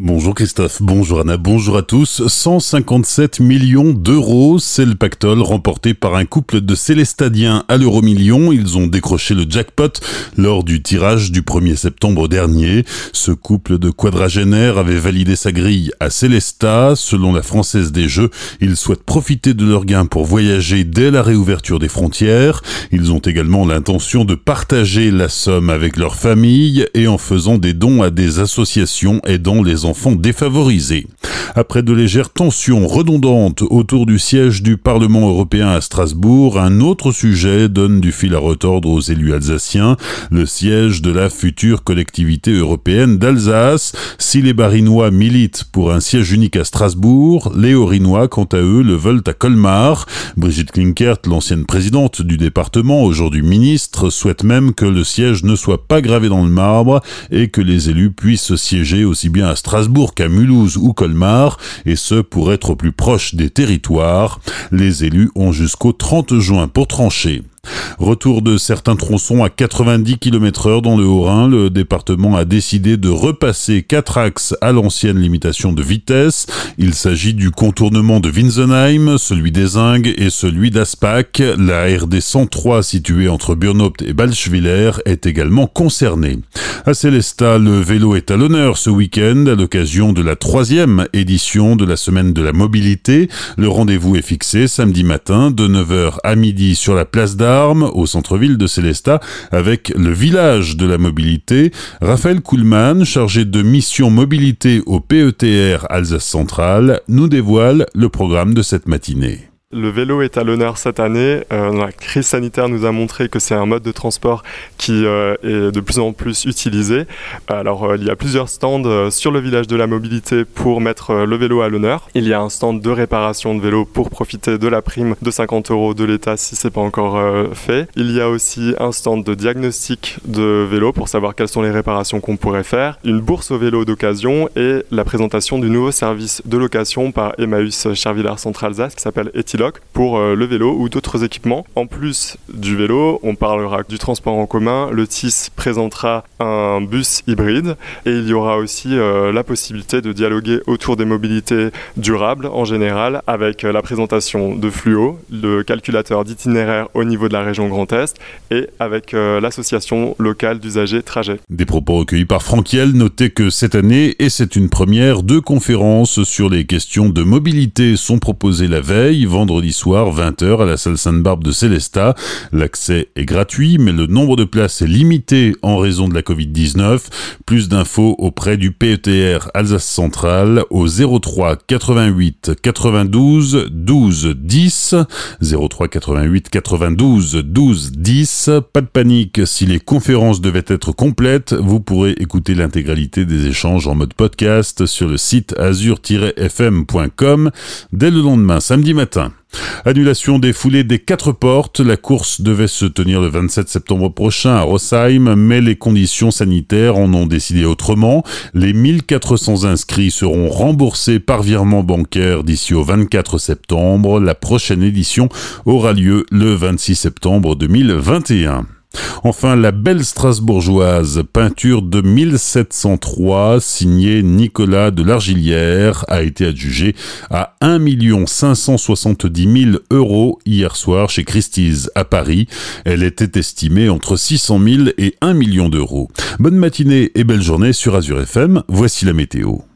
Bonjour Christophe, bonjour Anna, bonjour à tous. 157 millions d'euros, c'est le pactole remporté par un couple de Célestadiens à l'euro million. Ils ont décroché le jackpot lors du tirage du 1er septembre dernier. Ce couple de quadragénaires avait validé sa grille à Célesta. Selon la Française des Jeux, ils souhaitent profiter de leur gain pour voyager dès la réouverture des frontières. Ils ont également l'intention de partager la somme avec leur famille et en faisant des dons à des associations aidant les enfants défavorisés. Après de légères tensions redondantes autour du siège du Parlement européen à Strasbourg, un autre sujet donne du fil à retordre aux élus alsaciens, le siège de la future collectivité européenne d'Alsace. Si les Barinois militent pour un siège unique à Strasbourg, les Orinois, quant à eux, le veulent à Colmar. Brigitte Klinkert, l'ancienne présidente du département, aujourd'hui ministre, souhaite même que le siège ne soit pas gravé dans le marbre et que les élus puissent siéger aussi bien à Strasbourg qu'à Mulhouse ou Colmar, et ce pour être plus proche des territoires. Les élus ont jusqu'au 30 juin pour trancher. Retour de certains tronçons à 90 km heure dans le Haut-Rhin, le département a décidé de repasser quatre axes à l'ancienne limitation de vitesse. Il s'agit du contournement de Winsenheim, celui des Ingues et celui d'Aspach. La RD 103 située entre Burnhaupt et Balschwiller est également concernée. À Célestat, le vélo est à l'honneur ce week-end à l'occasion de la troisième édition de la semaine de la mobilité. Le rendez-vous est fixé samedi matin de 9h à midi sur la place au centre-ville de Célestat avec le village de la mobilité. Raphaël Kuhlmann, chargé de mission mobilité au PETR Alsace Centrale, nous dévoile le programme de cette matinée. Le vélo est à l'honneur cette année. Euh, la crise sanitaire nous a montré que c'est un mode de transport qui euh, est de plus en plus utilisé. Alors euh, il y a plusieurs stands sur le village de la mobilité pour mettre le vélo à l'honneur. Il y a un stand de réparation de vélo pour profiter de la prime de 50 euros de l'État si c'est pas encore fait. Il y a aussi un stand de diagnostic de vélo pour savoir quelles sont les réparations qu'on pourrait faire. Une bourse au vélo d'occasion et la présentation du nouveau service de location par Emmaüs Charvillard Central Alsace qui s'appelle Pour euh, le vélo ou d'autres équipements. En plus du vélo, on parlera du transport en commun. Le TIS présentera un bus hybride et il y aura aussi euh, la possibilité de dialoguer autour des mobilités durables en général avec euh, la présentation de Fluo, le calculateur d'itinéraire au niveau de la région Grand Est et avec l'association locale d'usagers trajet. Des propos recueillis par Franquiel, notez que cette année, et c'est une première, deux conférences sur les questions de mobilité sont proposées la veille, vendredi soir 20h à la salle Sainte-Barbe de Célestat. L'accès est gratuit, mais le nombre de places est limité en raison de la Covid-19. Plus d'infos auprès du PETR Alsace Centrale au 03 88 92 12 10. 03 88 92 12 10. Pas de panique, si les conférences devaient être complètes, vous pourrez écouter l'intégralité des échanges en mode podcast sur le site azur-fm.com dès le lendemain, samedi matin. Annulation des foulées des quatre portes. La course devait se tenir le 27 septembre prochain à Rossheim, mais les conditions sanitaires en ont décidé autrement. Les 1400 inscrits seront remboursés par virement bancaire d'ici au 24 septembre. La prochaine édition aura lieu le 26 septembre 2021. Enfin, la belle Strasbourgeoise, peinture de 1703, signée Nicolas de l'Argilière, a été adjugée à 1 570 000 euros hier soir chez Christie's à Paris. Elle était estimée entre 600 000 et 1 million d'euros. Bonne matinée et belle journée sur Azure FM, voici la météo.